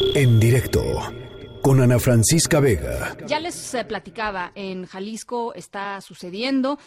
En directo con Ana Francisca Vega. Ya les eh, platicaba, en Jalisco está sucediendo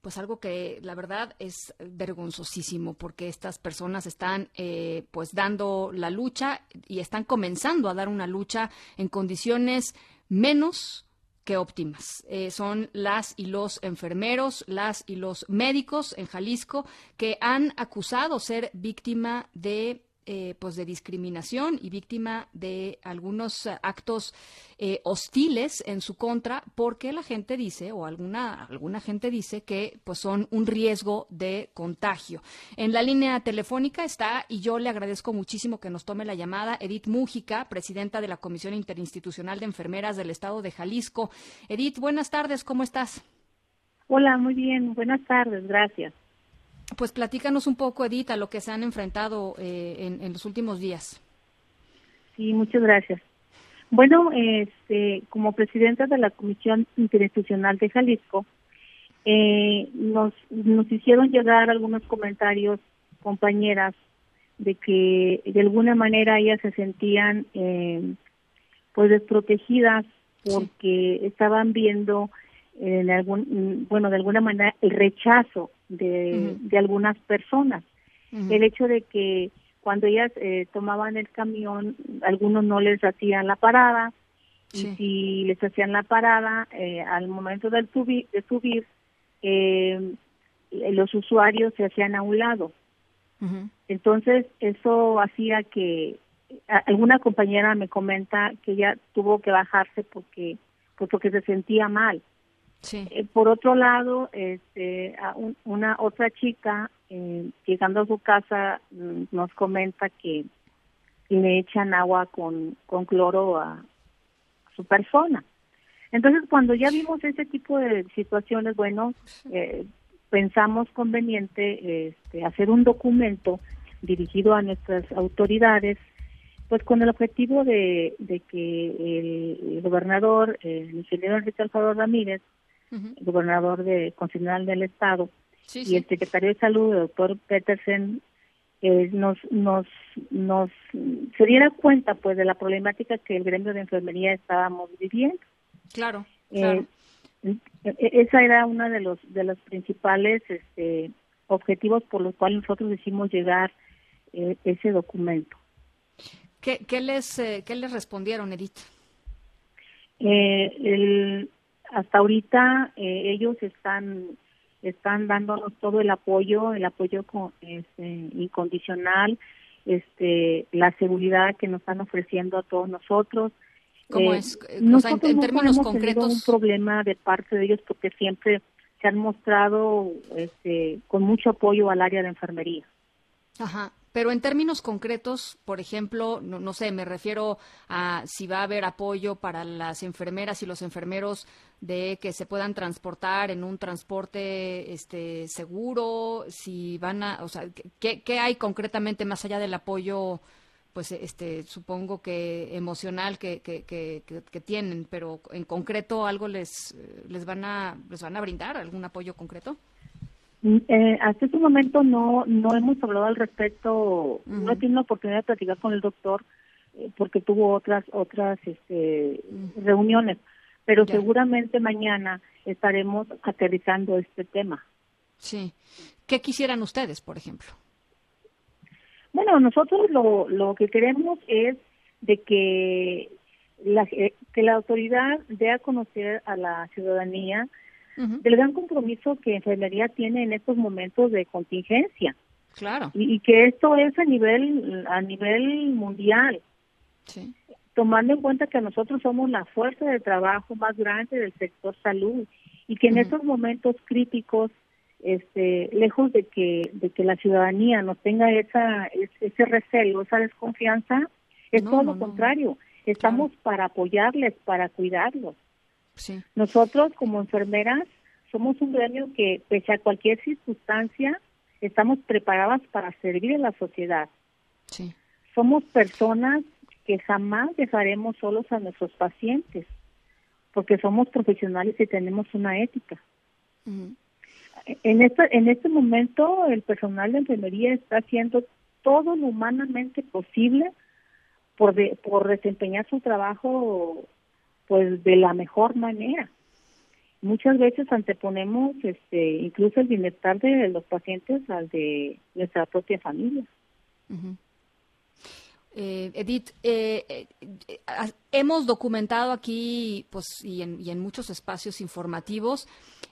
pues algo que la verdad es vergonzosísimo porque estas personas están eh, pues dando la lucha y están comenzando a dar una lucha en condiciones menos que óptimas. Eh, son las y los enfermeros, las y los médicos en Jalisco que han acusado ser víctima de eh, pues de discriminación y víctima de algunos actos eh, hostiles en su contra porque la gente dice o alguna alguna gente dice que pues son un riesgo de contagio. En la línea telefónica está y yo le agradezco muchísimo que nos tome la llamada Edith Mújica, presidenta de la Comisión Interinstitucional de Enfermeras del Estado de Jalisco. Edith, buenas tardes, ¿cómo estás? Hola, muy bien, buenas tardes, gracias. Pues platícanos un poco, Edith, a lo que se han enfrentado eh, en, los últimos días. Sí, muchas gracias. Bueno, este, como presidenta de la Comisión Interinstitucional de Jalisco, eh, nos, nos hicieron llegar algunos comentarios, compañeras, de que de alguna manera ellas se sentían eh, pues desprotegidas porque estaban viendo en algún, bueno, de alguna manera el rechazo de, de algunas personas. El hecho de que cuando ellas eh, tomaban el camión, algunos no les hacían la parada, y si les hacían la parada, eh, al momento del subir, de subir, eh, los usuarios se hacían a un lado. Entonces, eso hacía que alguna compañera me comenta que ella tuvo que bajarse porque, pues porque se sentía mal. Eh, por otro lado, este, una otra chica eh, llegando a su casa mm, nos comenta que le echan agua con, con cloro a, su persona. Entonces, cuando ya vimos ese tipo de situaciones, bueno, eh, pensamos conveniente este, hacer un documento dirigido a nuestras autoridades, pues con el objetivo de, de que el, gobernador, el ingeniero Enrique Alfaro Ramírez, gobernador de constitucional del estado y el secretario de salud, el doctor Petersen, eh, nos, nos, nos se diera cuenta pues de la problemática que el gremio de enfermería estábamos viviendo. Claro, eh, e, e, esa era una de los de los principales este, objetivos por los cuales nosotros hicimos llegar eh, ese documento. ¿Qué, qué les qué les respondieron, Edith? el, hasta ahorita eh, ellos están están dándonos todo el apoyo, el apoyo con, este, incondicional, este, la seguridad que nos están ofreciendo a todos nosotros. ¿Cómo eh, es? O sea, en, términos concretos. un problema de parte de ellos porque siempre se han mostrado este, con mucho apoyo al área de enfermería. Ajá. Pero en términos concretos, por ejemplo, no, sé, me refiero a si va a haber apoyo para las enfermeras y los enfermeros de que se puedan transportar en un transporte este seguro, si van a, o sea, ¿qué, qué hay concretamente más allá del apoyo? pues este supongo que emocional que, que, que, que, tienen, pero en concreto algo les les van a les van a brindar algún apoyo concreto. Eh, hasta este momento no no hemos hablado al respecto, no he tenido la oportunidad de platicar con el doctor eh, porque tuvo otras otras este, reuniones, pero seguramente mañana estaremos aterrizando este tema. Sí. ¿Qué quisieran ustedes, por ejemplo? Bueno, nosotros lo, lo que queremos es de que la, eh, que la autoridad dé a conocer a la ciudadanía del gran compromiso que enfermería tiene en estos momentos de contingencia. Claro. Y, que esto es a nivel a nivel mundial. Sí. Tomando en cuenta que nosotros somos la fuerza de trabajo más grande del sector salud y que en estos momentos críticos este lejos de que de que la ciudadanía nos tenga esa ese recelo, esa desconfianza, es todo lo contrario. Estamos para apoyarles, para cuidarlos. Nosotros como enfermeras somos un gremio que pese a cualquier circunstancia estamos preparadas para servir a la sociedad. Somos personas que jamás dejaremos solos a nuestros pacientes porque somos profesionales y tenemos una ética. En este en este momento el personal de enfermería está haciendo todo lo humanamente posible por, por desempeñar su trabajo pues de la mejor manera. Muchas veces anteponemos este incluso el bienestar de los pacientes al de nuestra propia familia. Eh, Edith, eh, eh, hemos documentado aquí, pues, y en, y en muchos espacios informativos,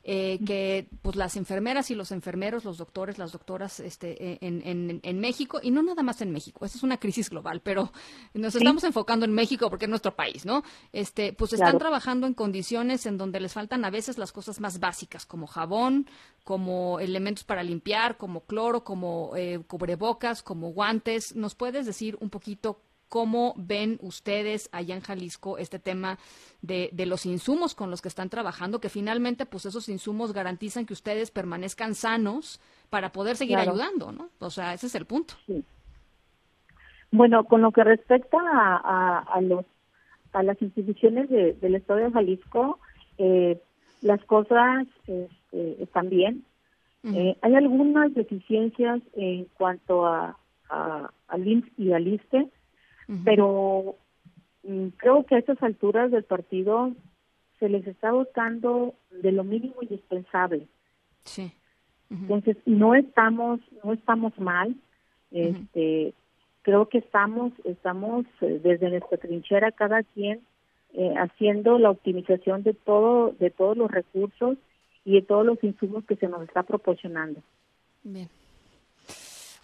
que, pues, las enfermeras y los enfermeros, los doctores, las doctoras, este, en, en, México y no nada más en México. Esta es una crisis global, pero nos estamos enfocando en México porque es nuestro país, ¿no? Este, pues, están trabajando en condiciones en donde les faltan a veces las cosas más básicas, como jabón, como elementos para limpiar, como cloro, como cubrebocas, como guantes. ¿Nos puedes decir un poquito cómo ven ustedes allá en Jalisco este tema de, los insumos con los que están trabajando, que finalmente pues esos insumos garantizan que ustedes permanezcan sanos para poder seguir ayudando, ¿no? O sea, ese es el punto. Bueno, con lo que respecta a, los a las instituciones del Estado de Jalisco, eh, las cosas este, están bien. Eh, hay algunas deficiencias en cuanto a al IMSS y al ISTE, pero mm, creo que a estas alturas del partido se les está votando de lo mínimo indispensable. Sí. Entonces, no estamos no estamos mal. Este, creo que estamos estamos eh, desde nuestra trinchera cada quien eh, haciendo la optimización de todo de todos los recursos y de todos los insumos que se nos está proporcionando. Bien.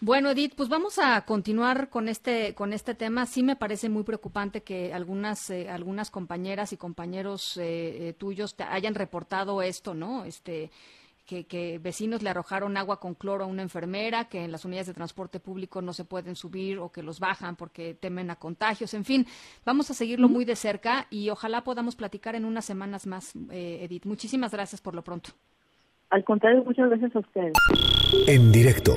Bueno, Edith, pues vamos a continuar con este con este tema. Sí me parece muy preocupante que algunas eh, algunas compañeras y compañeros eh, eh, tuyos te hayan reportado esto, ¿no? Este que, vecinos le arrojaron agua con cloro a una enfermera, que en las unidades de transporte público no se pueden subir o que los bajan porque temen a contagios. En fin, vamos a seguirlo muy de cerca y ojalá podamos platicar en unas semanas más, Edith. Muchísimas gracias por lo pronto. Al contrario, muchas gracias a ustedes. En directo